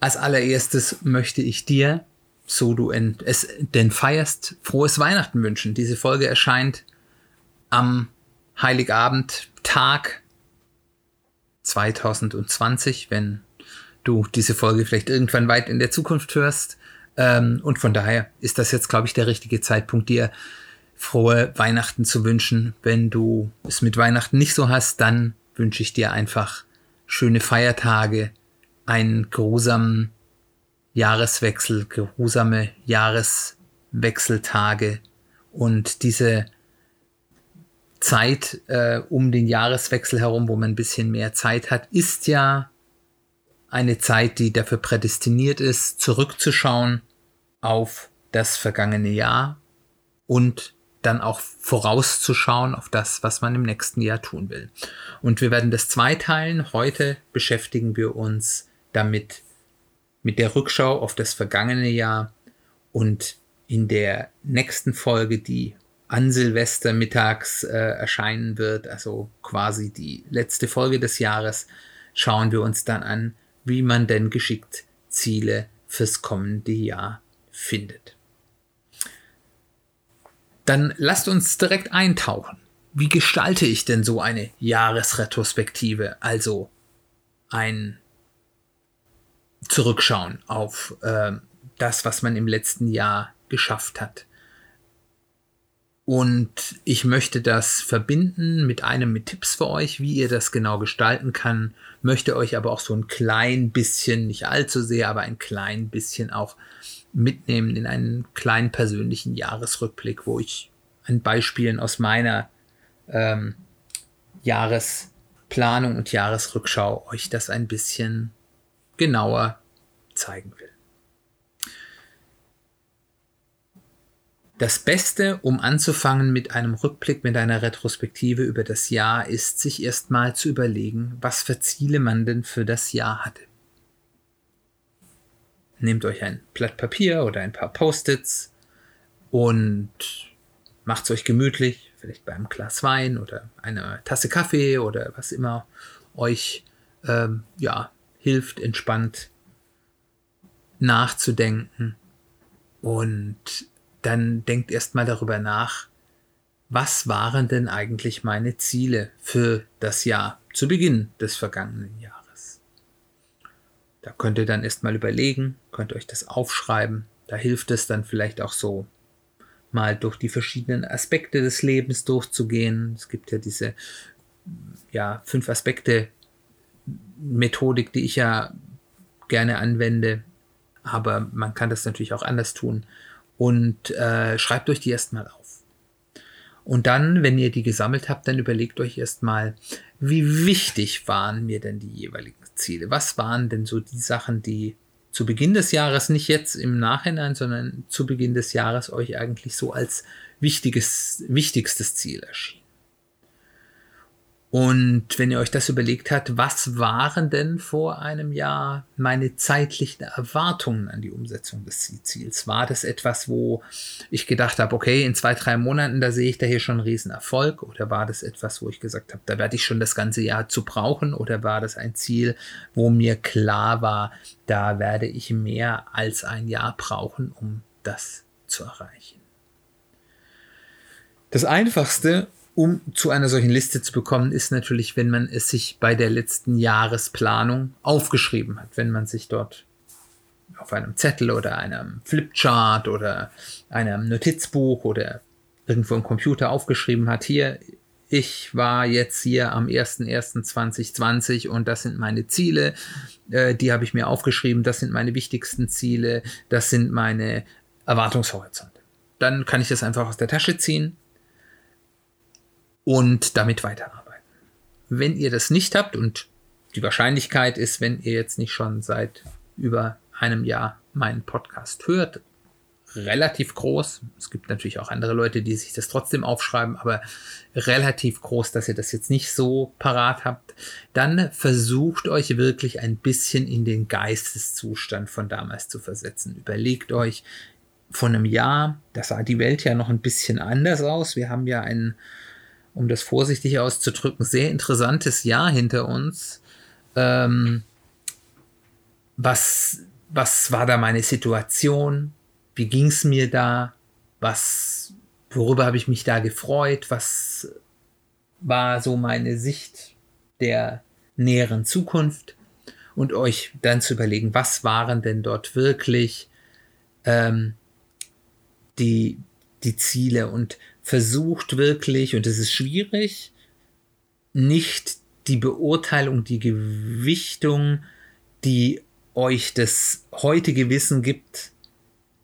Als allererstes möchte ich dir, so du es denn feierst, frohes Weihnachten wünschen. Diese Folge erscheint am Heiligabend Tag 2020, wenn du diese Folge vielleicht irgendwann weit in der Zukunft hörst. Ähm, und von daher ist das jetzt, glaube ich, der richtige Zeitpunkt, dir frohe Weihnachten zu wünschen. Wenn du es mit Weihnachten nicht so hast, dann wünsche ich dir einfach schöne Feiertage, einen geruhsamen Jahreswechsel, geruhsame Jahreswechseltage und diese Zeit äh, um den Jahreswechsel herum, wo man ein bisschen mehr Zeit hat, ist ja eine Zeit, die dafür prädestiniert ist, zurückzuschauen auf das vergangene Jahr und dann auch vorauszuschauen auf das, was man im nächsten Jahr tun will. Und wir werden das zweiteilen. Heute beschäftigen wir uns damit mit der Rückschau auf das vergangene Jahr und in der nächsten Folge, die an Silvester mittags äh, erscheinen wird, also quasi die letzte Folge des Jahres, schauen wir uns dann an, wie man denn geschickt Ziele fürs kommende Jahr findet. Dann lasst uns direkt eintauchen. Wie gestalte ich denn so eine Jahresretrospektive, also ein Zurückschauen auf äh, das, was man im letzten Jahr geschafft hat? Und ich möchte das verbinden mit einem mit Tipps für euch, wie ihr das genau gestalten kann. Möchte euch aber auch so ein klein bisschen, nicht allzu sehr, aber ein klein bisschen auch mitnehmen in einen kleinen persönlichen Jahresrückblick, wo ich an Beispielen aus meiner ähm, Jahresplanung und Jahresrückschau euch das ein bisschen genauer zeigen will. Das Beste, um anzufangen mit einem Rückblick, mit einer Retrospektive über das Jahr, ist, sich erstmal zu überlegen, was für Ziele man denn für das Jahr hatte. Nehmt euch ein Blatt Papier oder ein paar Post-its und macht es euch gemütlich, vielleicht bei einem Glas Wein oder einer Tasse Kaffee oder was immer euch ähm, ja, hilft, entspannt nachzudenken und dann denkt erstmal darüber nach, was waren denn eigentlich meine Ziele für das Jahr zu Beginn des vergangenen Jahres. Da könnt ihr dann erstmal überlegen, könnt euch das aufschreiben. Da hilft es dann vielleicht auch so, mal durch die verschiedenen Aspekte des Lebens durchzugehen. Es gibt ja diese ja, fünf Aspekte Methodik, die ich ja gerne anwende, aber man kann das natürlich auch anders tun und äh, schreibt euch die erstmal auf. Und dann, wenn ihr die gesammelt habt, dann überlegt euch erstmal, wie wichtig waren mir denn die jeweiligen Ziele? Was waren denn so die Sachen, die zu Beginn des Jahres, nicht jetzt im Nachhinein, sondern zu Beginn des Jahres euch eigentlich so als wichtiges, wichtigstes Ziel erschienen? Und wenn ihr euch das überlegt habt, was waren denn vor einem Jahr meine zeitlichen Erwartungen an die Umsetzung des Ziels? War das etwas, wo ich gedacht habe, okay, in zwei, drei Monaten, da sehe ich da hier schon einen Riesenerfolg? Oder war das etwas, wo ich gesagt habe, da werde ich schon das ganze Jahr zu brauchen? Oder war das ein Ziel, wo mir klar war, da werde ich mehr als ein Jahr brauchen, um das zu erreichen? Das Einfachste, um zu einer solchen Liste zu bekommen, ist natürlich, wenn man es sich bei der letzten Jahresplanung aufgeschrieben hat, wenn man sich dort auf einem Zettel oder einem Flipchart oder einem Notizbuch oder irgendwo im Computer aufgeschrieben hat, hier, ich war jetzt hier am 01.01.2020 und das sind meine Ziele, äh, die habe ich mir aufgeschrieben, das sind meine wichtigsten Ziele, das sind meine Erwartungshorizonte. Dann kann ich das einfach aus der Tasche ziehen und damit weiterarbeiten. Wenn ihr das nicht habt und die Wahrscheinlichkeit ist, wenn ihr jetzt nicht schon seit über einem Jahr meinen Podcast hört, relativ groß. Es gibt natürlich auch andere Leute, die sich das trotzdem aufschreiben, aber relativ groß, dass ihr das jetzt nicht so parat habt. Dann versucht euch wirklich ein bisschen in den Geisteszustand von damals zu versetzen. Überlegt euch, von einem Jahr, da sah die Welt ja noch ein bisschen anders aus. Wir haben ja ein, um das vorsichtig auszudrücken, sehr interessantes Jahr hinter uns. Ähm, was, was war da meine Situation? Wie ging es mir da? Was, worüber habe ich mich da gefreut? Was war so meine Sicht der näheren Zukunft? Und euch dann zu überlegen, was waren denn dort wirklich ähm, die, die Ziele und versucht wirklich, und es ist schwierig, nicht die Beurteilung, die Gewichtung, die euch das heutige Wissen gibt,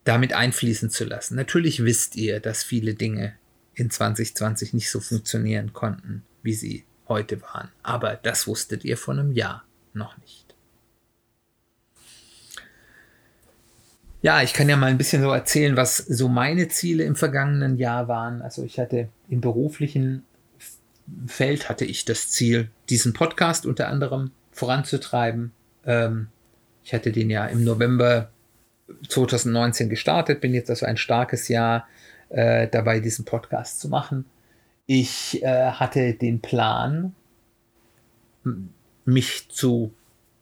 damit einfließen zu lassen. Natürlich wisst ihr, dass viele Dinge in 2020 nicht so funktionieren konnten, wie sie heute waren. Aber das wusstet ihr vor einem Jahr noch nicht. Ja, ich kann ja mal ein bisschen so erzählen, was so meine Ziele im vergangenen Jahr waren. Also ich hatte im beruflichen Feld hatte ich das Ziel, diesen Podcast unter anderem voranzutreiben. Ähm, ich hatte den ja im November 2019 gestartet, bin jetzt also ein starkes Jahr äh, dabei, diesen Podcast zu machen. Ich äh, hatte den Plan, mich zu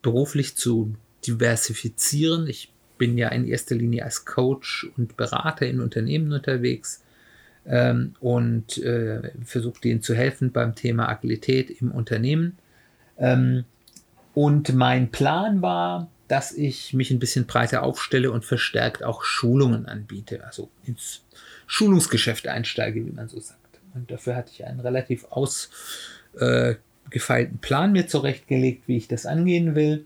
beruflich zu diversifizieren. Ich bin ja in erster Linie als Coach und Berater in Unternehmen unterwegs ähm, und äh, versuche denen zu helfen beim Thema Agilität im Unternehmen. Ähm, und mein Plan war, dass ich mich ein bisschen breiter aufstelle und verstärkt auch Schulungen anbiete, also ins Schulungsgeschäft einsteige, wie man so sagt. Und dafür hatte ich einen relativ ausgefeilten äh, Plan mir zurechtgelegt, wie ich das angehen will.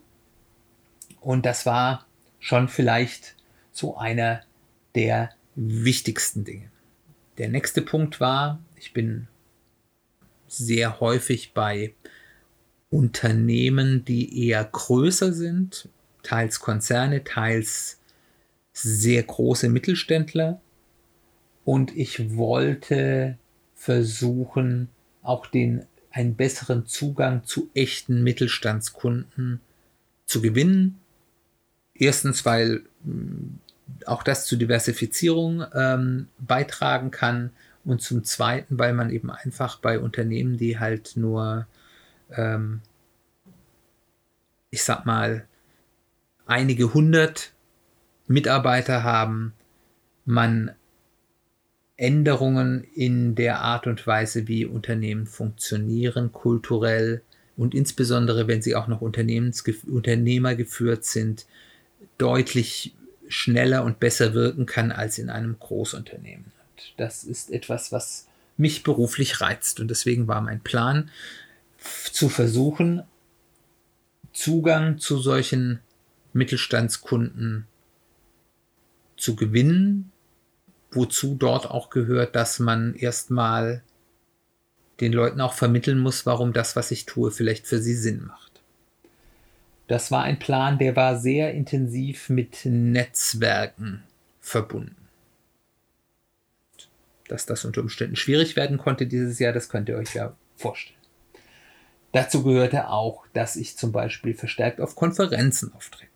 Und das war schon vielleicht so einer der wichtigsten Dinge. Der nächste Punkt war, ich bin sehr häufig bei Unternehmen, die eher größer sind, teils Konzerne, teils sehr große Mittelständler. Und ich wollte versuchen, auch den einen besseren Zugang zu echten Mittelstandskunden zu gewinnen. Erstens, weil mm, auch das zur Diversifizierung ähm, beitragen kann. Und zum Zweiten, weil man eben einfach bei Unternehmen, die halt nur, ähm, ich sag mal, einige hundert Mitarbeiter haben, man Änderungen in der Art und Weise, wie Unternehmen funktionieren, kulturell und insbesondere, wenn sie auch noch Unternehmer geführt sind, deutlich schneller und besser wirken kann als in einem Großunternehmen. Und das ist etwas, was mich beruflich reizt. Und deswegen war mein Plan, zu versuchen, Zugang zu solchen Mittelstandskunden zu gewinnen, wozu dort auch gehört, dass man erstmal den Leuten auch vermitteln muss, warum das, was ich tue, vielleicht für sie Sinn macht. Das war ein Plan, der war sehr intensiv mit Netzwerken verbunden. Dass das unter Umständen schwierig werden konnte dieses Jahr, das könnt ihr euch ja vorstellen. Dazu gehörte auch, dass ich zum Beispiel verstärkt auf Konferenzen auftrete.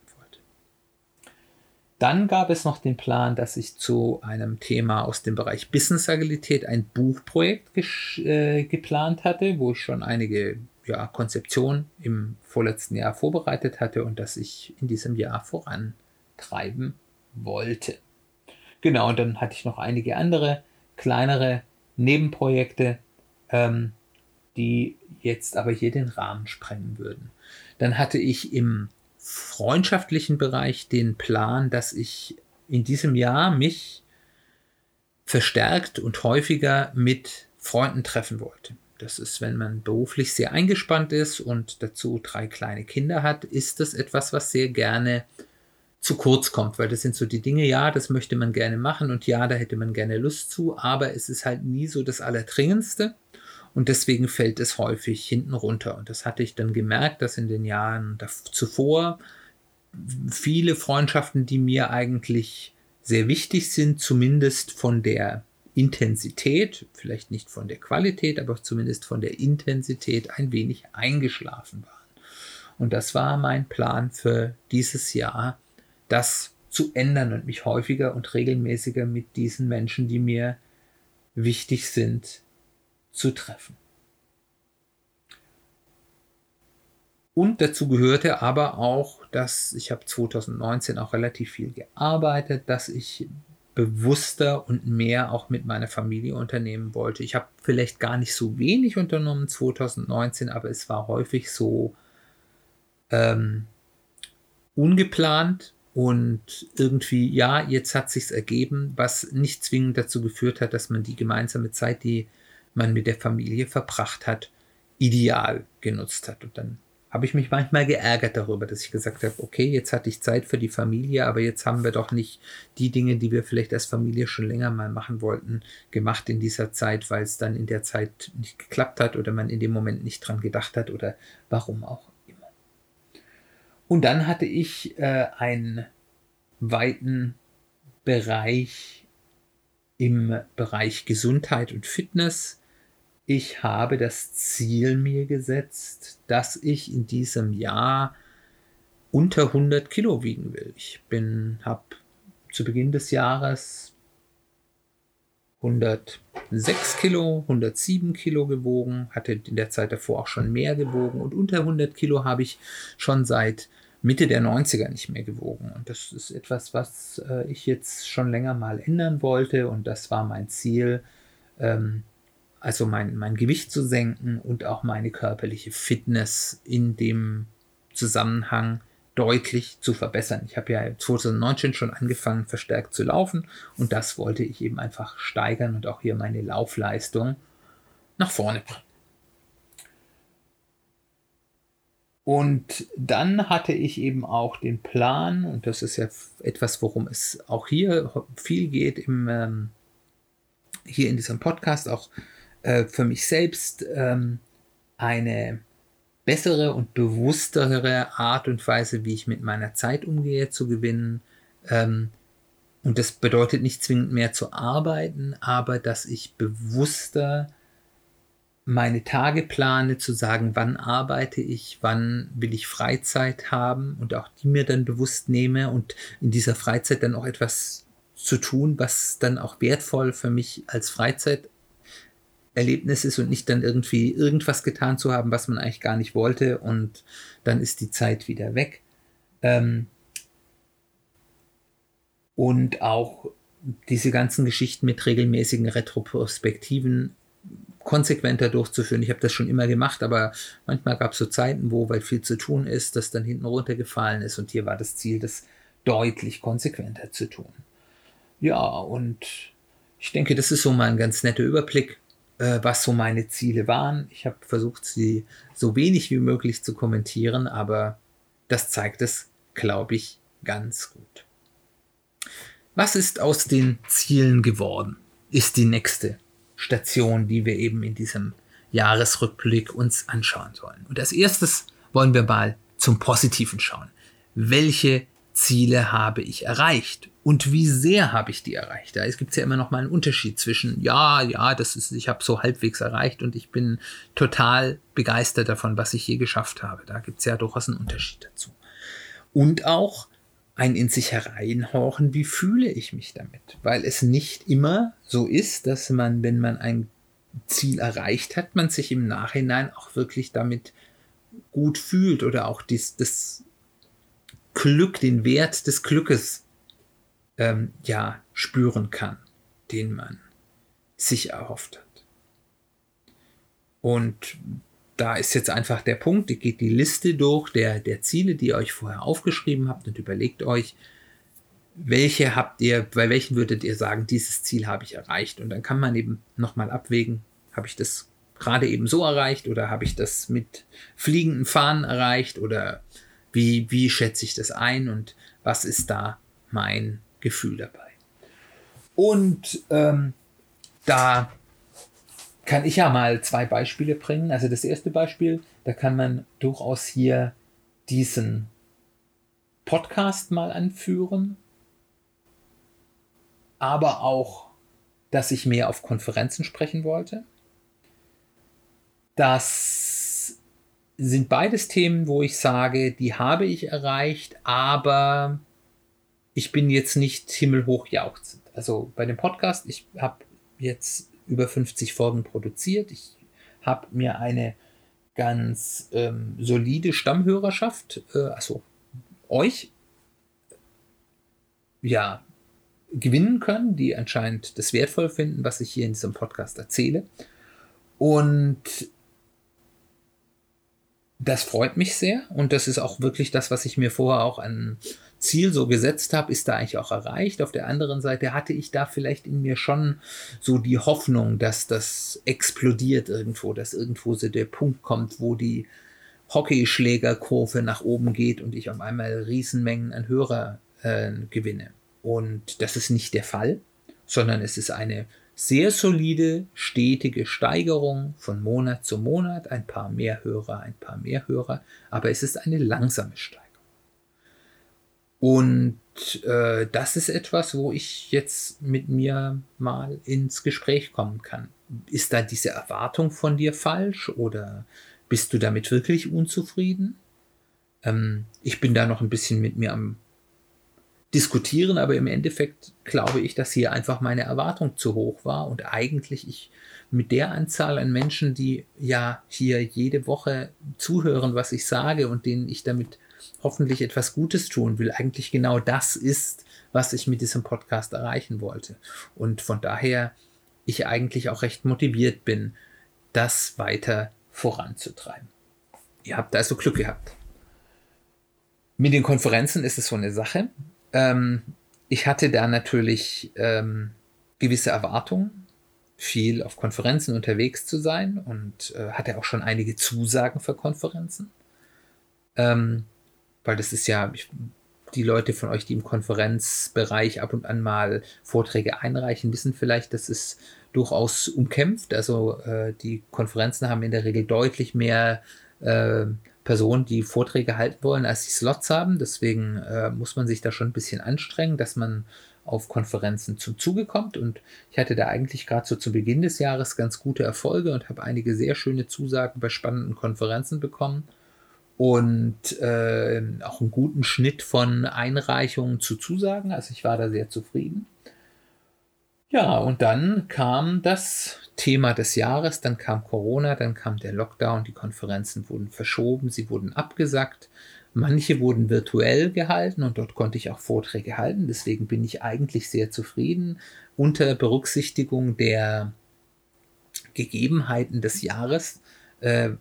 Dann gab es noch den Plan, dass ich zu einem Thema aus dem Bereich Business Agilität ein Buchprojekt äh, geplant hatte, wo ich schon einige ja, Konzeptionen im vorletzten Jahr vorbereitet hatte und das ich in diesem Jahr vorantreiben wollte. Genau, und dann hatte ich noch einige andere kleinere Nebenprojekte, ähm, die jetzt aber hier den Rahmen sprengen würden. Dann hatte ich im freundschaftlichen Bereich den Plan, dass ich in diesem Jahr mich verstärkt und häufiger mit Freunden treffen wollte. Das ist, wenn man beruflich sehr eingespannt ist und dazu drei kleine Kinder hat, ist das etwas, was sehr gerne zu kurz kommt, weil das sind so die Dinge, ja, das möchte man gerne machen und ja, da hätte man gerne Lust zu, aber es ist halt nie so das Allerdringendste. Und deswegen fällt es häufig hinten runter. Und das hatte ich dann gemerkt, dass in den Jahren zuvor viele Freundschaften, die mir eigentlich sehr wichtig sind, zumindest von der Intensität, vielleicht nicht von der Qualität, aber zumindest von der Intensität ein wenig eingeschlafen waren. Und das war mein Plan für dieses Jahr, das zu ändern und mich häufiger und regelmäßiger mit diesen Menschen, die mir wichtig sind, zu treffen. Und dazu gehörte aber auch, dass ich habe 2019 auch relativ viel gearbeitet, dass ich bewusster und mehr auch mit meiner Familie unternehmen wollte. Ich habe vielleicht gar nicht so wenig unternommen 2019, aber es war häufig so ähm, ungeplant und irgendwie, ja, jetzt hat sich's ergeben, was nicht zwingend dazu geführt hat, dass man die gemeinsame Zeit, die man mit der Familie verbracht hat, ideal genutzt hat. Und dann habe ich mich manchmal geärgert darüber, dass ich gesagt habe, okay, jetzt hatte ich Zeit für die Familie, aber jetzt haben wir doch nicht die Dinge, die wir vielleicht als Familie schon länger mal machen wollten, gemacht in dieser Zeit, weil es dann in der Zeit nicht geklappt hat oder man in dem Moment nicht dran gedacht hat oder warum auch immer. Und dann hatte ich äh, einen weiten Bereich im Bereich Gesundheit und Fitness ich habe das Ziel mir gesetzt, dass ich in diesem Jahr unter 100 Kilo wiegen will. Ich bin, habe zu Beginn des Jahres 106 Kilo, 107 Kilo gewogen, hatte in der Zeit davor auch schon mehr gewogen und unter 100 Kilo habe ich schon seit Mitte der 90er nicht mehr gewogen. Und das ist etwas, was äh, ich jetzt schon länger mal ändern wollte und das war mein Ziel, ähm, also mein, mein Gewicht zu senken und auch meine körperliche Fitness in dem Zusammenhang deutlich zu verbessern. Ich habe ja 2019 schon angefangen, verstärkt zu laufen und das wollte ich eben einfach steigern und auch hier meine Laufleistung nach vorne bringen. Und dann hatte ich eben auch den Plan, und das ist ja etwas, worum es auch hier viel geht, im, ähm, hier in diesem Podcast, auch äh, für mich selbst ähm, eine bessere und bewusstere Art und Weise, wie ich mit meiner Zeit umgehe, zu gewinnen. Ähm, und das bedeutet nicht zwingend mehr zu arbeiten, aber dass ich bewusster meine Tage plane, zu sagen, wann arbeite ich, wann will ich Freizeit haben und auch die mir dann bewusst nehme und in dieser Freizeit dann auch etwas zu tun, was dann auch wertvoll für mich als Freizeit Erlebnis ist und nicht dann irgendwie irgendwas getan zu haben, was man eigentlich gar nicht wollte und dann ist die Zeit wieder weg. Ähm und auch diese ganzen Geschichten mit regelmäßigen Retroperspektiven konsequenter durchzuführen. Ich habe das schon immer gemacht, aber manchmal gab es so Zeiten, wo, weil viel zu tun ist, das dann hinten runtergefallen ist und hier war das Ziel, das deutlich konsequenter zu tun. Ja, und ich denke, das ist so mal ein ganz netter Überblick äh, was so meine Ziele waren. Ich habe versucht, sie so wenig wie möglich zu kommentieren, aber das zeigt es, glaube ich, ganz gut. Was ist aus den Zielen geworden? Ist die nächste Station, die wir eben in diesem Jahresrückblick uns anschauen sollen. Und als erstes wollen wir mal zum Positiven schauen. Welche Ziele habe ich erreicht und wie sehr habe ich die erreicht? Da gibt es ja immer noch mal einen Unterschied zwischen ja, ja, das ist, ich habe so halbwegs erreicht und ich bin total begeistert davon, was ich je geschafft habe. Da gibt es ja durchaus einen Unterschied dazu. Und auch ein in sich hereinhorchen, wie fühle ich mich damit? Weil es nicht immer so ist, dass man, wenn man ein Ziel erreicht hat, man sich im Nachhinein auch wirklich damit gut fühlt oder auch dies, das Glück, den Wert des Glückes ähm, ja spüren kann, den man sich erhofft hat. Und da ist jetzt einfach der Punkt, ihr geht die Liste durch der, der Ziele, die ihr euch vorher aufgeschrieben habt und überlegt euch, welche habt ihr, bei welchen würdet ihr sagen, dieses Ziel habe ich erreicht? Und dann kann man eben nochmal abwägen, habe ich das gerade eben so erreicht oder habe ich das mit fliegenden Fahnen erreicht oder wie, wie schätze ich das ein und was ist da mein Gefühl dabei? Und ähm, da kann ich ja mal zwei Beispiele bringen. Also das erste Beispiel, da kann man durchaus hier diesen Podcast mal anführen, aber auch, dass ich mehr auf Konferenzen sprechen wollte. Das sind beides Themen, wo ich sage, die habe ich erreicht, aber ich bin jetzt nicht himmelhoch jauchzend. Also bei dem Podcast, ich habe jetzt über 50 Folgen produziert. Ich habe mir eine ganz ähm, solide Stammhörerschaft, äh, also euch, ja, gewinnen können, die anscheinend das wertvoll finden, was ich hier in diesem Podcast erzähle. Und das freut mich sehr und das ist auch wirklich das, was ich mir vorher auch an Ziel so gesetzt habe, ist da eigentlich auch erreicht. Auf der anderen Seite hatte ich da vielleicht in mir schon so die Hoffnung, dass das explodiert irgendwo, dass irgendwo so der Punkt kommt, wo die Hockeyschlägerkurve nach oben geht und ich auf einmal Riesenmengen an Hörer äh, gewinne. Und das ist nicht der Fall, sondern es ist eine sehr solide, stetige Steigerung von Monat zu Monat, ein paar mehr Hörer, ein paar mehr Hörer, aber es ist eine langsame Steigerung. Und äh, das ist etwas, wo ich jetzt mit mir mal ins Gespräch kommen kann. Ist da diese Erwartung von dir falsch oder bist du damit wirklich unzufrieden? Ähm, ich bin da noch ein bisschen mit mir am diskutieren, aber im Endeffekt glaube ich, dass hier einfach meine Erwartung zu hoch war und eigentlich ich mit der Anzahl an Menschen, die ja hier jede Woche zuhören, was ich sage und denen ich damit hoffentlich etwas Gutes tun will, eigentlich genau das ist, was ich mit diesem Podcast erreichen wollte. Und von daher ich eigentlich auch recht motiviert bin, das weiter voranzutreiben. Ihr habt also Glück gehabt. Mit den Konferenzen ist es so eine Sache. Ähm, ich hatte da natürlich ähm, gewisse Erwartungen, viel auf Konferenzen unterwegs zu sein und äh, hatte auch schon einige Zusagen für Konferenzen. Ähm, weil das ist ja, die Leute von euch, die im Konferenzbereich ab und an mal Vorträge einreichen, wissen vielleicht, dass es durchaus umkämpft. Also äh, die Konferenzen haben in der Regel deutlich mehr äh, Personen, die Vorträge halten wollen, als die Slots haben. Deswegen äh, muss man sich da schon ein bisschen anstrengen, dass man auf Konferenzen zum Zuge kommt. Und ich hatte da eigentlich gerade so zu Beginn des Jahres ganz gute Erfolge und habe einige sehr schöne Zusagen bei spannenden Konferenzen bekommen und äh, auch einen guten Schnitt von Einreichungen zu Zusagen. Also ich war da sehr zufrieden. Ja, und dann kam das Thema des Jahres, dann kam Corona, dann kam der Lockdown, die Konferenzen wurden verschoben, sie wurden abgesagt. Manche wurden virtuell gehalten und dort konnte ich auch Vorträge halten. Deswegen bin ich eigentlich sehr zufrieden unter Berücksichtigung der Gegebenheiten des Jahres. Äh,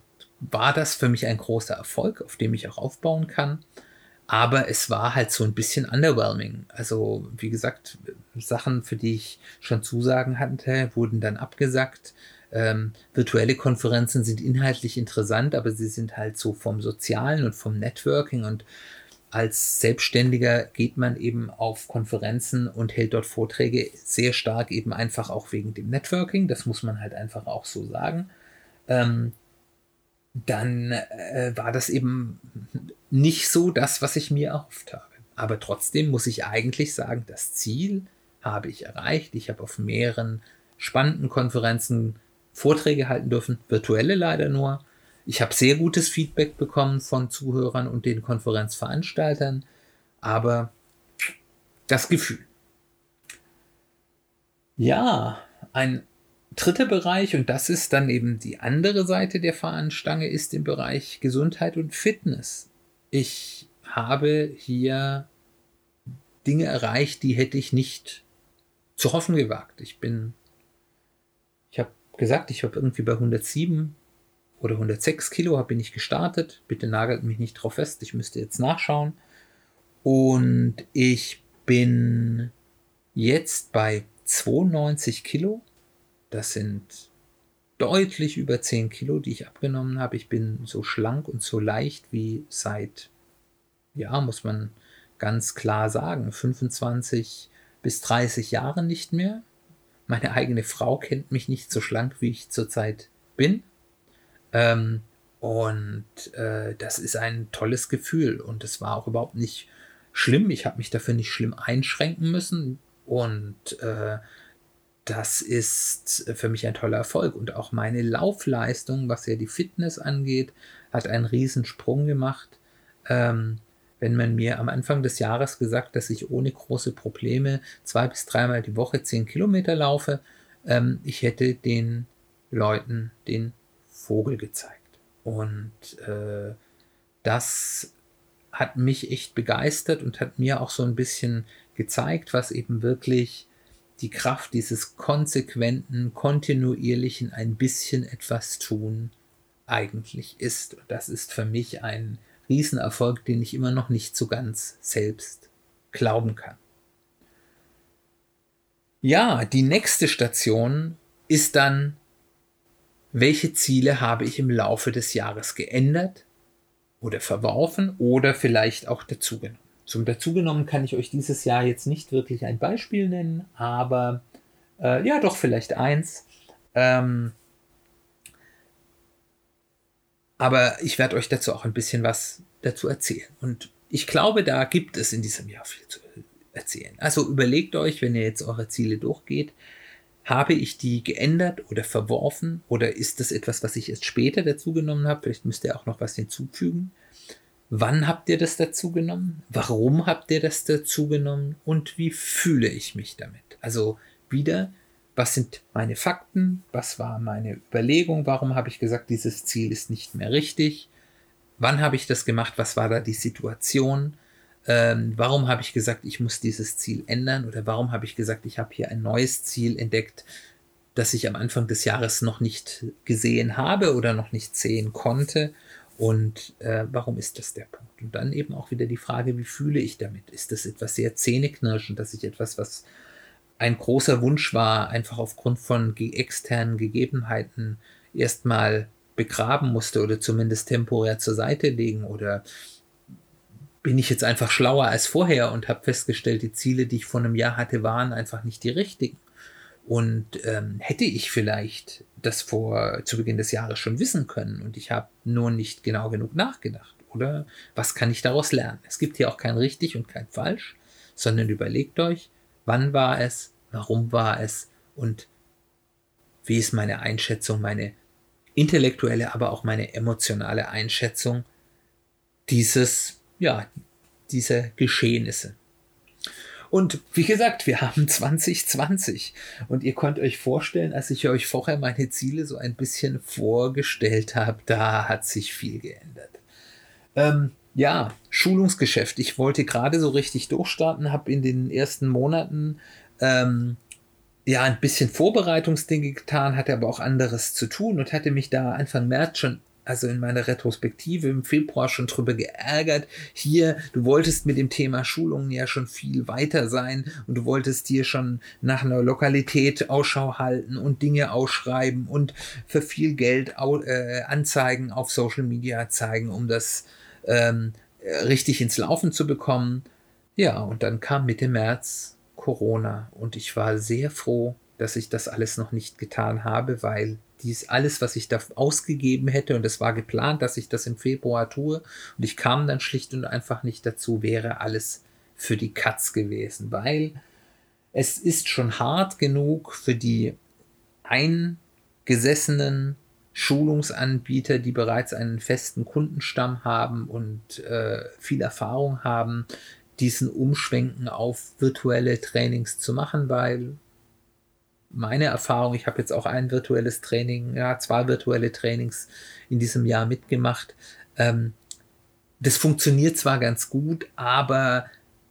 war das für mich ein großer Erfolg, auf dem ich auch aufbauen kann. Aber es war halt so ein bisschen underwhelming. Also, wie gesagt, Sachen, für die ich schon Zusagen hatte, wurden dann abgesagt. Ähm, virtuelle Konferenzen sind inhaltlich interessant, aber sie sind halt so vom Sozialen und vom Networking und als Selbstständiger geht man eben auf Konferenzen und hält dort Vorträge sehr stark eben einfach auch wegen dem Networking. Das muss man halt einfach auch so sagen. Ähm, dann äh, war das eben nicht so das, was ich mir erhofft habe. Aber trotzdem muss ich eigentlich sagen, das Ziel habe ich erreicht. Ich habe auf mehreren spannenden Konferenzen Vorträge halten dürfen, virtuelle leider nur. Ich habe sehr gutes Feedback bekommen von Zuhörern und den Konferenzveranstaltern, aber das Gefühl. Ja, ein dritte Bereich, und das ist dann eben die andere Seite der Fahnenstange, ist im Bereich Gesundheit und Fitness. Ich habe hier Dinge erreicht, die hätte ich nicht zu hoffen gewagt. Ich bin, ich habe gesagt, ich habe irgendwie bei 107 oder 106 Kilo bin ich gestartet. Bitte nagelt mich nicht drauf fest, ich müsste jetzt nachschauen. Und ich bin jetzt bei 92 Kilo das sind deutlich über 10 Kilo, die ich abgenommen habe. Ich bin so schlank und so leicht wie seit, ja, muss man ganz klar sagen, 25 bis 30 Jahren nicht mehr. Meine eigene Frau kennt mich nicht so schlank, wie ich zurzeit bin. Ähm, und äh, das ist ein tolles Gefühl. Und es war auch überhaupt nicht schlimm. Ich habe mich dafür nicht schlimm einschränken müssen. Und äh, das ist für mich ein toller Erfolg. Und auch meine Laufleistung, was ja die Fitness angeht, hat einen Riesensprung gemacht. Ähm, wenn man mir am Anfang des Jahres gesagt, dass ich ohne große Probleme zwei bis dreimal die Woche zehn Kilometer laufe, ähm, ich hätte den Leuten den Vogel gezeigt. Und äh, das hat mich echt begeistert und hat mir auch so ein bisschen gezeigt, was eben wirklich die Kraft dieses konsequenten, kontinuierlichen ein bisschen etwas tun eigentlich ist. Und das ist für mich ein Riesenerfolg, den ich immer noch nicht so ganz selbst glauben kann. Ja, die nächste Station ist dann, welche Ziele habe ich im Laufe des Jahres geändert oder verworfen oder vielleicht auch dazugenommen. Zum dazugenommen kann ich euch dieses Jahr jetzt nicht wirklich ein Beispiel nennen, aber äh, ja, doch vielleicht eins. Ähm, aber ich werde euch dazu auch ein bisschen was dazu erzählen. Und ich glaube, da gibt es in diesem Jahr viel zu erzählen. Also überlegt euch, wenn ihr jetzt eure Ziele durchgeht, habe ich die geändert oder verworfen oder ist das etwas, was ich erst später dazu genommen habe? Vielleicht müsst ihr auch noch was hinzufügen. Wann habt ihr das dazu genommen? Warum habt ihr das dazu genommen? Und wie fühle ich mich damit? Also wieder, was sind meine Fakten? Was war meine Überlegung? Warum habe ich gesagt, dieses Ziel ist nicht mehr richtig? Wann habe ich das gemacht? Was war da die Situation? Ähm, warum habe ich gesagt, ich muss dieses Ziel ändern? Oder warum habe ich gesagt, ich habe hier ein neues Ziel entdeckt, das ich am Anfang des Jahres noch nicht gesehen habe oder noch nicht sehen konnte? Und äh, warum ist das der Punkt? Und dann eben auch wieder die Frage, wie fühle ich damit? Ist das etwas sehr zähneknirschend, dass ich etwas, was ein großer Wunsch war, einfach aufgrund von externen Gegebenheiten erstmal begraben musste oder zumindest temporär zur Seite legen oder bin ich jetzt einfach schlauer als vorher und habe festgestellt, die Ziele, die ich vor einem Jahr hatte, waren einfach nicht die richtigen. Und ähm, hätte ich vielleicht das vor zu Beginn des Jahres schon wissen können und ich habe nur nicht genau genug nachgedacht, oder? Was kann ich daraus lernen? Es gibt hier auch kein richtig und kein falsch, sondern überlegt euch, wann war es, warum war es und wie ist meine Einschätzung, meine intellektuelle, aber auch meine emotionale Einschätzung dieses, ja, dieser Geschehnisse. Und wie gesagt, wir haben 2020 und ihr könnt euch vorstellen, als ich euch vorher meine Ziele so ein bisschen vorgestellt habe, da hat sich viel geändert. Ähm, ja, Schulungsgeschäft. Ich wollte gerade so richtig durchstarten, habe in den ersten Monaten ähm, ja ein bisschen Vorbereitungsdinge getan, hatte aber auch anderes zu tun und hatte mich da Anfang März schon also in meiner Retrospektive im Februar schon drüber geärgert. Hier, du wolltest mit dem Thema Schulungen ja schon viel weiter sein und du wolltest hier schon nach einer Lokalität Ausschau halten und Dinge ausschreiben und für viel Geld äh, Anzeigen auf Social Media zeigen, um das ähm, richtig ins Laufen zu bekommen. Ja, und dann kam Mitte März Corona und ich war sehr froh, dass ich das alles noch nicht getan habe, weil dies alles, was ich da ausgegeben hätte, und es war geplant, dass ich das im Februar tue, und ich kam dann schlicht und einfach nicht dazu, wäre alles für die Katz gewesen, weil es ist schon hart genug für die eingesessenen Schulungsanbieter, die bereits einen festen Kundenstamm haben und äh, viel Erfahrung haben, diesen Umschwenken auf virtuelle Trainings zu machen, weil meine Erfahrung, ich habe jetzt auch ein virtuelles Training, ja, zwei virtuelle Trainings in diesem Jahr mitgemacht. Ähm, das funktioniert zwar ganz gut, aber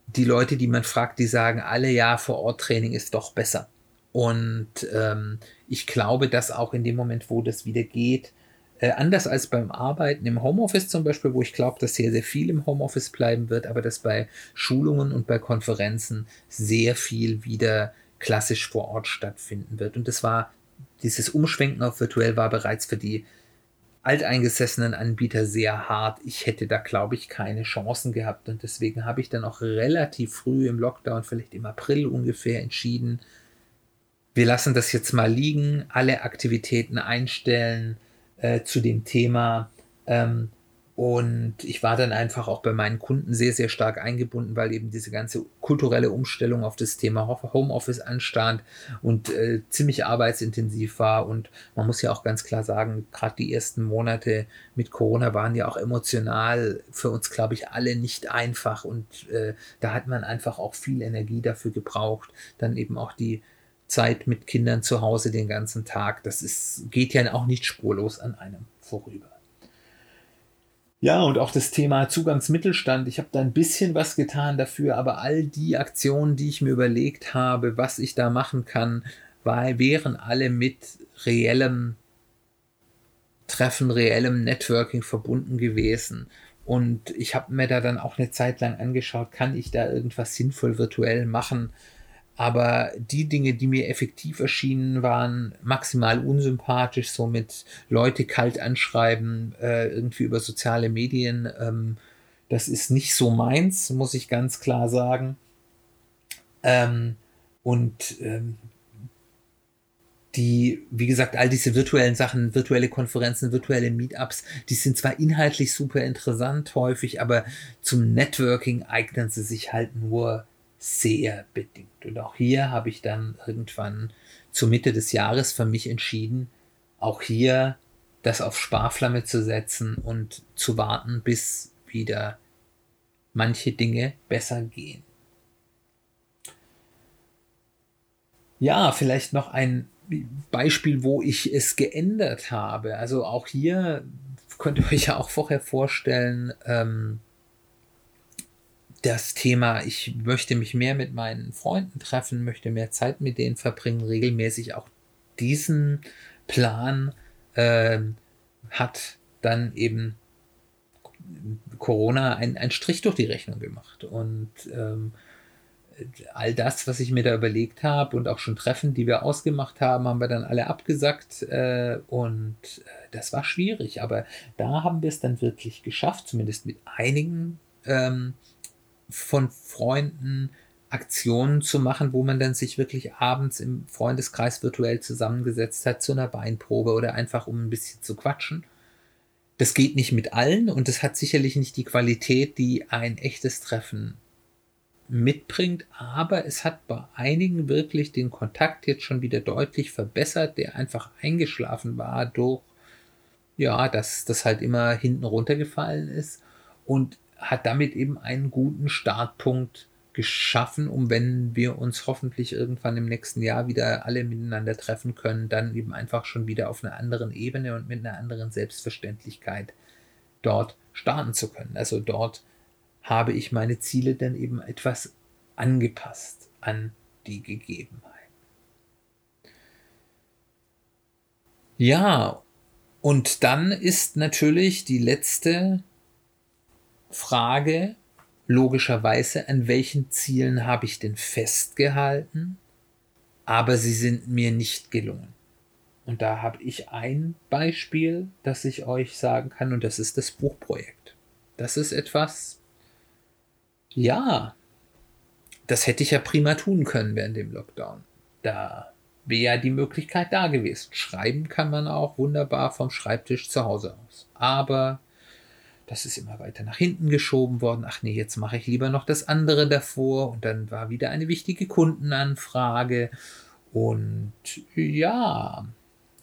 die Leute, die man fragt, die sagen alle, ja, vor Ort Training ist doch besser. Und ähm, ich glaube, dass auch in dem Moment, wo das wieder geht, äh, anders als beim Arbeiten im Homeoffice zum Beispiel, wo ich glaube, dass sehr, sehr viel im Homeoffice bleiben wird, aber dass bei Schulungen und bei Konferenzen sehr viel wieder klassisch vor Ort stattfinden wird. Und das war, dieses Umschwenken auf virtuell war bereits für die alteingesessenen Anbieter sehr hart. Ich hätte da, glaube ich, keine Chancen gehabt. Und deswegen habe ich dann auch relativ früh im Lockdown, vielleicht im April ungefähr, entschieden, wir lassen das jetzt mal liegen, alle Aktivitäten einstellen, äh, zu dem Thema, ähm, Und ich war dann einfach auch bei meinen Kunden sehr, sehr stark eingebunden, weil eben diese ganze kulturelle Umstellung auf das Thema Homeoffice anstand und äh, ziemlich arbeitsintensiv war. Und man muss ja auch ganz klar sagen, gerade die ersten Monate mit Corona waren ja auch emotional für uns, glaube ich, alle nicht einfach. Und äh, da hat man einfach auch viel Energie dafür gebraucht. Dann eben auch die Zeit mit Kindern zu Hause den ganzen Tag. Das ist, geht ja auch nicht spurlos an einem vorüber. Ja, und auch das Thema Zugangsmittelstand. Ich habe da ein bisschen was getan dafür, aber all die Aktionen, die ich mir überlegt habe, was ich da machen kann, war, wären alle mit reellem Treffen, reellem Networking verbunden gewesen. Und ich habe mir da dann auch eine Zeit lang angeschaut, kann ich da irgendwas sinnvoll virtuell machen? Aber die Dinge, die mir effektiv erschienen, waren maximal unsympathisch, so mit Leute kalt anschreiben, äh, irgendwie über soziale Medien. Ähm, das ist nicht so meins, muss ich ganz klar sagen. Ähm, und ähm, die, wie gesagt, all diese virtuellen Sachen, virtuelle Konferenzen, virtuelle Meetups, die sind zwar inhaltlich super interessant häufig, aber zum Networking eignen sie sich halt nur sehr bedingt. Und auch hier habe ich dann irgendwann zur Mitte des Jahres für mich entschieden, auch hier das auf Sparflamme zu setzen und zu warten, bis wieder manche Dinge besser gehen. Ja, vielleicht noch ein Beispiel, wo ich es geändert habe. Also auch hier könnt ihr euch ja auch vorher vorstellen, ähm, das Thema, ich möchte mich mehr mit meinen Freunden treffen, möchte mehr Zeit mit denen verbringen, regelmäßig auch diesen Plan äh, hat dann eben Corona einen Strich durch die Rechnung gemacht. Und ähm, all das, was ich mir da überlegt habe und auch schon Treffen, die wir ausgemacht haben, haben wir dann alle abgesagt äh, und äh, das war schwierig. Aber da haben wir es dann wirklich geschafft, zumindest mit einigen ähm, von Freunden Aktionen zu machen, wo man dann sich wirklich abends im Freundeskreis virtuell zusammengesetzt hat zu einer Weinprobe oder einfach um ein bisschen zu quatschen. Das geht nicht mit allen und es hat sicherlich nicht die Qualität, die ein echtes Treffen mitbringt, aber es hat bei einigen wirklich den Kontakt jetzt schon wieder deutlich verbessert, der einfach eingeschlafen war durch, ja, dass das halt immer hinten runtergefallen ist und hat damit eben einen guten Startpunkt geschaffen, um wenn wir uns hoffentlich irgendwann im nächsten Jahr wieder alle miteinander treffen können, dann eben einfach schon wieder auf einer anderen Ebene und mit einer anderen Selbstverständlichkeit dort starten zu können. Also dort habe ich meine Ziele dann eben etwas angepasst an die Gegebenheiten. Ja, und dann ist natürlich die letzte Frage logischerweise, an welchen Zielen habe ich denn festgehalten, aber sie sind mir nicht gelungen. Und da habe ich ein Beispiel, das ich euch sagen kann, und das ist das Buchprojekt. Das ist etwas, ja, das hätte ich ja prima tun können während dem Lockdown. Da wäre ja die Möglichkeit da gewesen. Schreiben kann man auch wunderbar vom Schreibtisch zu Hause aus. Aber das ist immer weiter nach hinten geschoben worden. Ach nee, jetzt mache ich lieber noch das andere davor. Und dann war wieder eine wichtige Kundenanfrage. Und ja,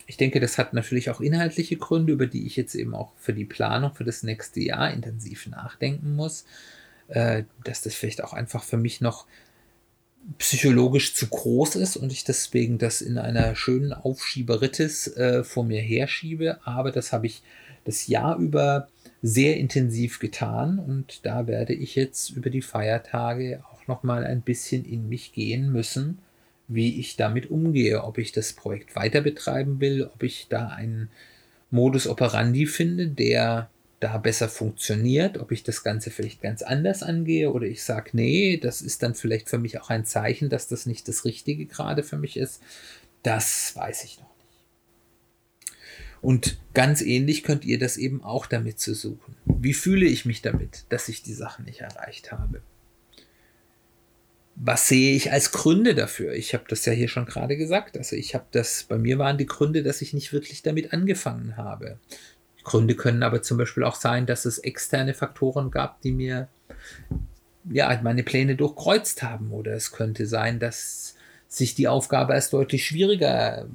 ich denke, das hat natürlich auch inhaltliche Gründe, über die ich jetzt eben auch für die Planung für das nächste Jahr intensiv nachdenken muss. Äh, dass das vielleicht auch einfach für mich noch psychologisch zu groß ist und ich deswegen das in einer schönen Aufschieberitis äh, vor mir herschiebe. Aber das habe ich das Jahr über sehr intensiv getan und da werde ich jetzt über die Feiertage auch noch mal ein bisschen in mich gehen müssen, wie ich damit umgehe, ob ich das Projekt weiter betreiben will, ob ich da einen Modus operandi finde, der da besser funktioniert, ob ich das Ganze vielleicht ganz anders angehe oder ich sage, nee, das ist dann vielleicht für mich auch ein Zeichen, dass das nicht das Richtige gerade für mich ist. Das weiß ich noch und ganz ähnlich könnt ihr das eben auch damit zu suchen. Wie fühle ich mich damit, dass ich die Sachen nicht erreicht habe? Was sehe ich als Gründe dafür? Ich habe das ja hier schon gerade gesagt. Also ich habe das, bei mir waren die Gründe, dass ich nicht wirklich damit angefangen habe. Gründe können aber zum Beispiel auch sein, dass es externe Faktoren gab, die mir ja meine Pläne durchkreuzt haben. Oder es könnte sein, dass sich die Aufgabe als deutlich schwieriger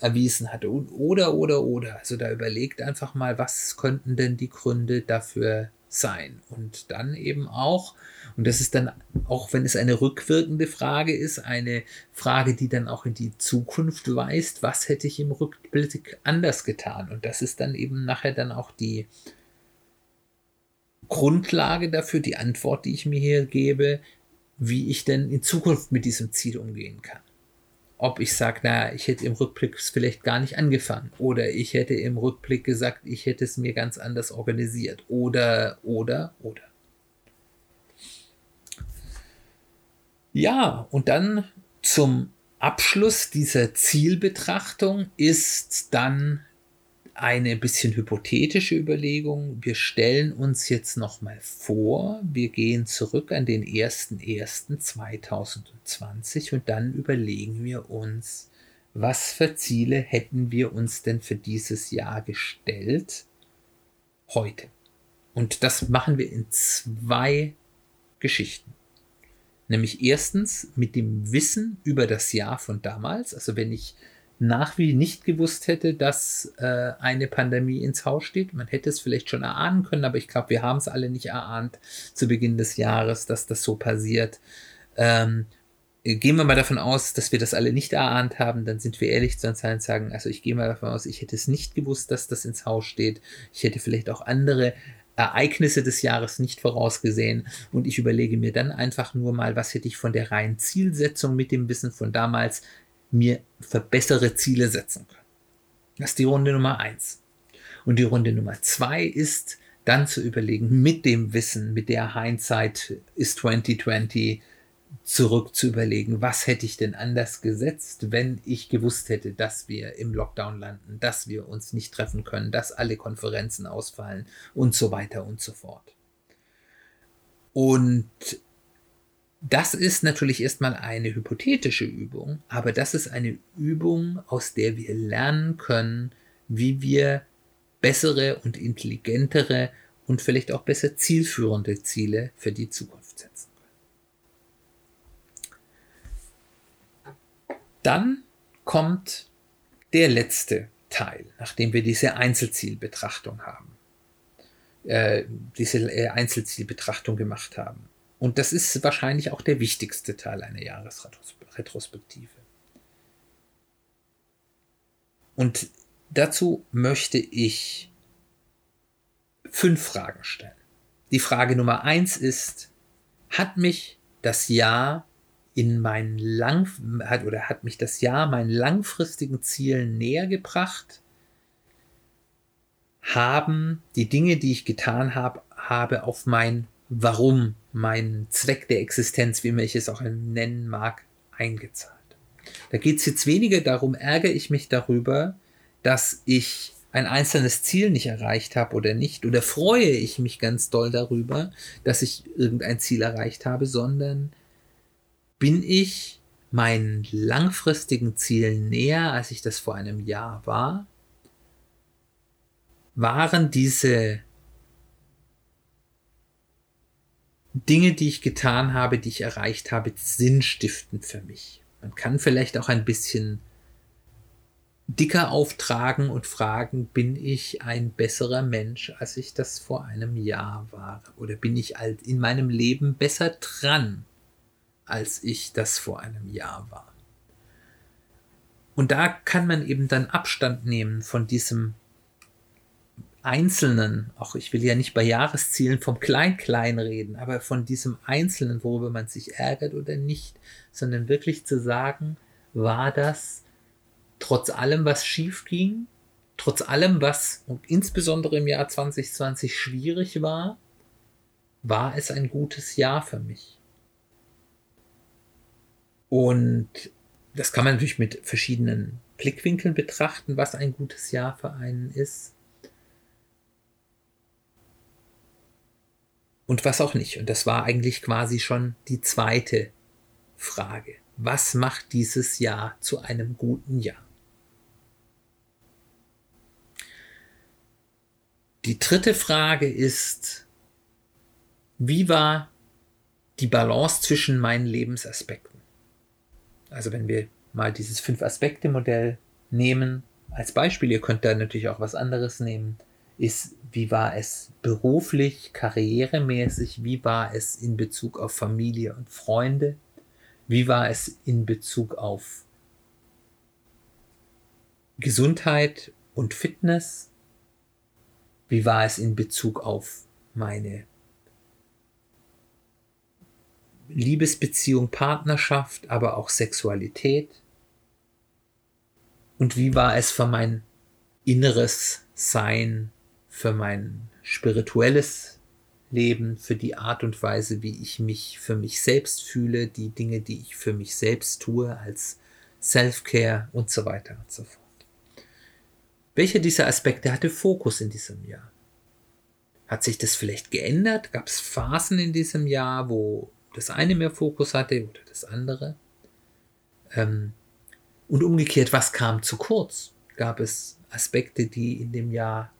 erwiesen hatte. Oder, oder, oder. Also da überlegt einfach mal, was könnten denn die Gründe dafür sein? Und dann eben auch, und das ist dann, auch wenn es eine rückwirkende Frage ist, eine Frage, die dann auch in die Zukunft weist, was hätte ich im Rückblick anders getan? Und das ist dann eben nachher dann auch die Grundlage dafür, die Antwort, die ich mir hier gebe, wie ich denn in Zukunft mit diesem Ziel umgehen kann ob ich sage, na, ich hätte im Rückblick vielleicht gar nicht angefangen oder ich hätte im Rückblick gesagt, ich hätte es mir ganz anders organisiert oder, oder, oder. Ja, und dann zum Abschluss dieser Zielbetrachtung ist dann eine bisschen hypothetische Überlegung. Wir stellen uns jetzt nochmal vor, wir gehen zurück an den 01.01.2020 und dann überlegen wir uns, was für Ziele hätten wir uns denn für dieses Jahr gestellt heute? Und das machen wir in zwei Geschichten. Nämlich erstens mit dem Wissen über das Jahr von damals. Also wenn ich nach wie nicht gewusst hätte, dass äh, eine Pandemie ins Haus steht. Man hätte es vielleicht schon erahnen können, aber ich glaube, wir haben es alle nicht erahnt zu Beginn des Jahres, dass das so passiert. Ähm, gehen wir mal davon aus, dass wir das alle nicht erahnt haben, dann sind wir ehrlich zu uns und sagen, also ich gehe mal davon aus, ich hätte es nicht gewusst, dass das ins Haus steht. Ich hätte vielleicht auch andere Ereignisse des Jahres nicht vorausgesehen und ich überlege mir dann einfach nur mal, was hätte ich von der reinen Zielsetzung mit dem Wissen von damals mir für bessere Ziele setzen können. Das ist die Runde Nummer eins. Und die Runde Nummer zwei ist dann zu überlegen, mit dem Wissen, mit der Hindsight ist 2020 zurück zu überlegen, was hätte ich denn anders gesetzt, wenn ich gewusst hätte, dass wir im Lockdown landen, dass wir uns nicht treffen können, dass alle Konferenzen ausfallen und so weiter und so fort. Und das ist natürlich erstmal eine hypothetische Übung, aber das ist eine Übung, aus der wir lernen können, wie wir bessere und intelligentere und vielleicht auch besser zielführende Ziele für die Zukunft setzen können. Dann kommt der letzte Teil, nachdem wir diese Einzelzielbetrachtung haben, äh, diese äh, Einzelzielbetrachtung gemacht haben. Und das ist wahrscheinlich auch der wichtigste Teil einer Jahresretrospektive. Und dazu möchte ich fünf Fragen stellen. Die Frage Nummer eins ist, hat mich das Jahr in meinen lang hat oder hat mich das Jahr meinen langfristigen Zielen näher gebracht? Haben die Dinge, die ich getan habe, habe auf mein Warum mein Zweck der Existenz, wie man es auch nennen mag, eingezahlt. Da geht es jetzt weniger darum, ärgere ich mich darüber, dass ich ein einzelnes Ziel nicht erreicht habe oder nicht, oder freue ich mich ganz doll darüber, dass ich irgendein Ziel erreicht habe, sondern bin ich meinen langfristigen Zielen näher, als ich das vor einem Jahr war? Waren diese Dinge, die ich getan habe, die ich erreicht habe, sinnstiftend für mich. Man kann vielleicht auch ein bisschen dicker auftragen und fragen, bin ich ein besserer Mensch, als ich das vor einem Jahr war? Oder bin ich in meinem Leben besser dran, als ich das vor einem Jahr war? Und da kann man eben dann Abstand nehmen von diesem Einzelnen, auch ich will ja nicht bei Jahreszielen vom Klein-Klein reden, aber von diesem Einzelnen, worüber man sich ärgert oder nicht, sondern wirklich zu sagen, war das trotz allem, was schief ging, trotz allem, was und insbesondere im Jahr 2020 schwierig war, war es ein gutes Jahr für mich. Und das kann man natürlich mit verschiedenen Blickwinkeln betrachten, was ein gutes Jahr für einen ist. Und was auch nicht. Und das war eigentlich quasi schon die zweite Frage. Was macht dieses Jahr zu einem guten Jahr? Die dritte Frage ist, wie war die Balance zwischen meinen Lebensaspekten? Also wenn wir mal dieses Fünf-Aspekte-Modell nehmen als Beispiel, ihr könnt da natürlich auch was anderes nehmen, ist, wie war es beruflich, karrieremäßig, wie war es in Bezug auf Familie und Freunde, wie war es in Bezug auf Gesundheit und Fitness, wie war es in Bezug auf meine Liebesbeziehung, Partnerschaft, aber auch Sexualität? Und wie war es für mein inneres Sein, für mein spirituelles Leben, für die Art und Weise, wie ich mich für mich selbst fühle, die Dinge, die ich für mich selbst tue, als Self-Care und so weiter und so fort. Welcher dieser Aspekte hatte Fokus in diesem Jahr? Hat sich das vielleicht geändert? Gab es Phasen in diesem Jahr, wo das eine mehr Fokus hatte oder das andere? Ähm, und umgekehrt, was kam zu kurz? Gab es Aspekte, die in dem Jahr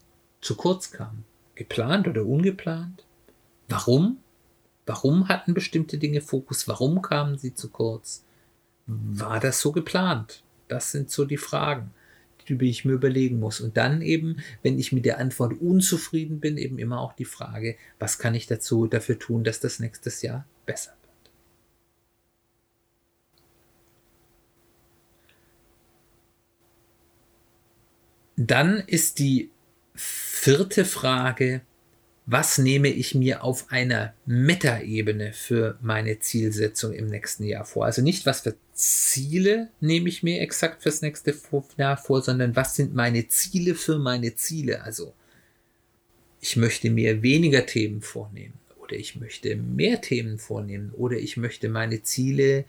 zu kurz kamen? Geplant oder ungeplant? Warum? Warum hatten bestimmte Dinge Fokus? Warum kamen sie zu kurz? War das so geplant? Das sind so die Fragen, die ich mir überlegen muss. Und dann eben, wenn ich mit der Antwort unzufrieden bin, eben immer auch die Frage, was kann ich dazu dafür tun, dass das nächstes Jahr besser wird? Dann ist die vierte Frage, was nehme ich mir auf einer Metaebene für meine Zielsetzung im nächsten Jahr vor? Also nicht, was für Ziele nehme ich mir exakt fürs nächste Jahr vor, sondern was sind meine Ziele für meine Ziele? Also ich möchte mir weniger Themen vornehmen oder ich möchte mehr Themen vornehmen oder ich möchte meine Ziele,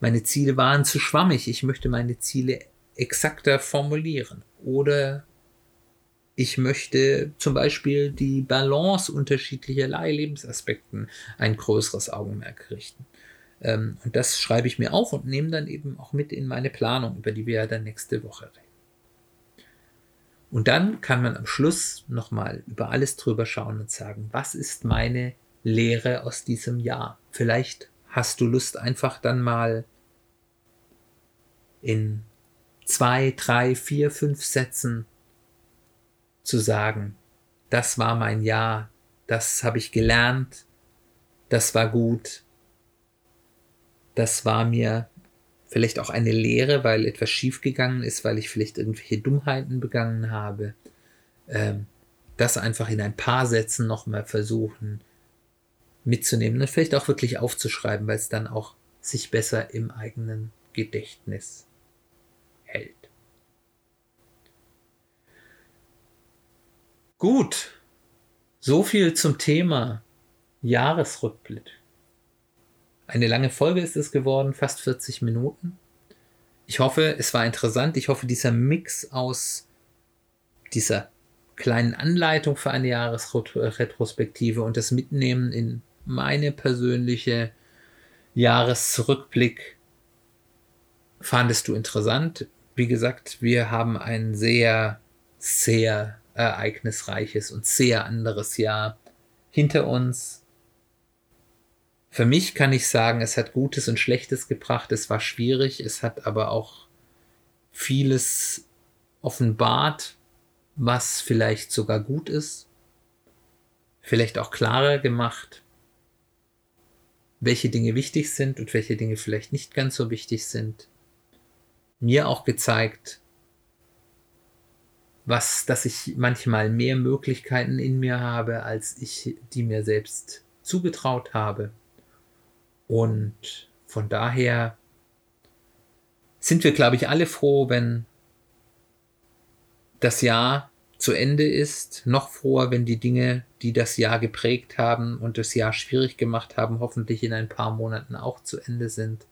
meine Ziele waren zu schwammig, ich möchte meine Ziele exakter formulieren oder ich möchte zum Beispiel die Balance unterschiedlicher Lebensaspekten ein größeres Augenmerk richten. Ähm, und das schreibe ich mir auf und nehme dann eben auch mit in meine Planung, über die wir ja dann nächste Woche reden. Und dann kann man am Schluss nochmal über alles drüber schauen und sagen, was ist meine Lehre aus diesem Jahr? Vielleicht hast du Lust, einfach dann mal in zwei, drei, vier, fünf Sätzen zu sagen, das war mein Jahr, das habe ich gelernt, das war gut, das war mir vielleicht auch eine Lehre, weil etwas schiefgegangen ist, weil ich vielleicht irgendwelche Dummheiten begangen habe. Ähm, das einfach in ein paar Sätzen nochmal versuchen mitzunehmen und vielleicht auch wirklich aufzuschreiben, weil es dann auch sich besser im eigenen Gedächtnis hält. Gut, so viel zum Thema Jahresrückblick. Eine lange Folge ist es geworden, fast 40 Minuten. Ich hoffe, es war interessant. Ich hoffe, dieser Mix aus dieser kleinen Anleitung für eine Jahresretrospektive und das Mitnehmen in meine persönliche Jahresrückblick fandest du interessant. Wie gesagt, wir haben ein sehr, sehr ereignisreiches und sehr anderes Jahr hinter uns. Für mich kann ich sagen, es hat Gutes und Schlechtes gebracht. Es war schwierig, es hat aber auch vieles offenbart, was vielleicht sogar gut ist. Vielleicht auch klarer gemacht, welche Dinge wichtig sind und welche Dinge vielleicht nicht ganz so wichtig sind. Mir auch gezeigt, was, dass ich manchmal mehr Möglichkeiten in mir habe, als ich die mir selbst zugetraut habe. Und von daher sind wir, glaube ich, alle froh, wenn das Jahr zu Ende ist. Noch froher, wenn die Dinge, die das Jahr geprägt haben und das Jahr schwierig gemacht haben, hoffentlich in ein paar Monaten auch zu Ende sind.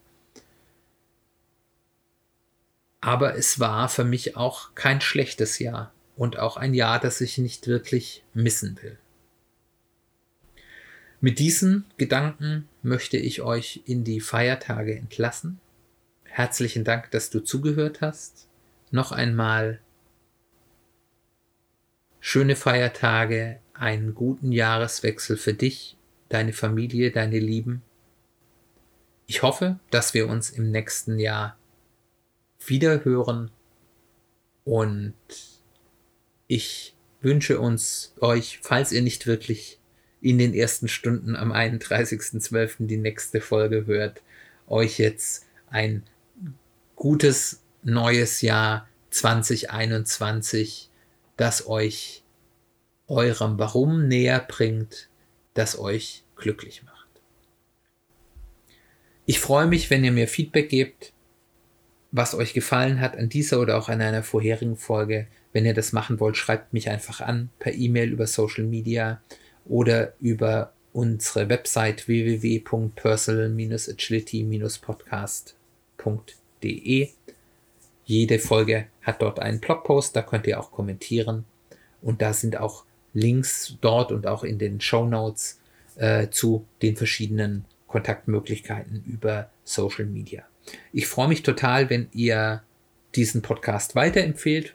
Aber es war für mich auch kein schlechtes Jahr und auch ein Jahr, das ich nicht wirklich missen will. Mit diesen Gedanken möchte ich euch in die Feiertage entlassen. Herzlichen Dank, dass du zugehört hast. Noch einmal schöne Feiertage, einen guten Jahreswechsel für dich, deine Familie, deine Lieben. Ich hoffe, dass wir uns im nächsten Jahr wieder hören und ich wünsche uns euch, falls ihr nicht wirklich in den ersten Stunden am 31.12. die nächste Folge hört, euch jetzt ein gutes neues Jahr 2021, das euch eurem Warum näher bringt, das euch glücklich macht. Ich freue mich, wenn ihr mir Feedback gebt, was euch gefallen hat an dieser oder auch an einer vorherigen Folge. Wenn ihr das machen wollt, schreibt mich einfach an per E-Mail über Social Media oder über unsere Website www.personal-agility-podcast.de. Jede Folge hat dort einen Blogpost, da könnt ihr auch kommentieren und da sind auch Links dort und auch in den Show Notes äh, zu den verschiedenen Kontaktmöglichkeiten über Social Media. Ich freue mich total, wenn ihr diesen Podcast weiterempfehlt.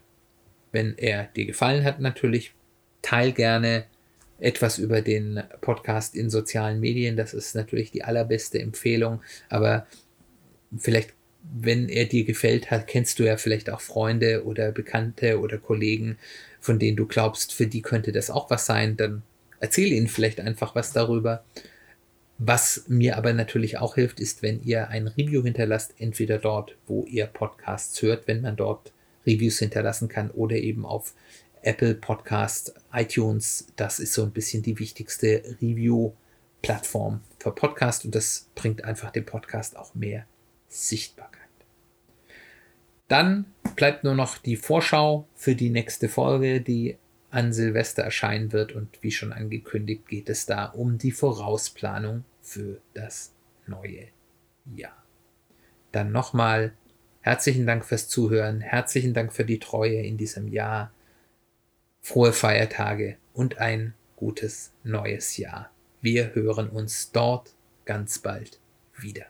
Wenn er dir gefallen hat, natürlich, teil gerne etwas über den Podcast in sozialen Medien. Das ist natürlich die allerbeste Empfehlung. Aber vielleicht, wenn er dir gefällt hat, kennst du ja vielleicht auch Freunde oder Bekannte oder Kollegen, von denen du glaubst, für die könnte das auch was sein. Dann erzähl ihnen vielleicht einfach was darüber. Was mir aber natürlich auch hilft, ist, wenn ihr ein Review hinterlasst, entweder dort, wo ihr Podcasts hört, wenn man dort Reviews hinterlassen kann, oder eben auf Apple Podcast, iTunes. Das ist so ein bisschen die wichtigste Review-Plattform für Podcast und das bringt einfach dem Podcast auch mehr Sichtbarkeit. Dann bleibt nur noch die Vorschau für die nächste Folge, die an Silvester erscheinen wird und wie schon angekündigt geht es da um die Vorausplanung für das neue Jahr. Dann nochmal herzlichen Dank fürs Zuhören, herzlichen Dank für die Treue in diesem Jahr frohe Feiertage und ein gutes neues Jahr. Wir hören uns dort ganz bald wieder.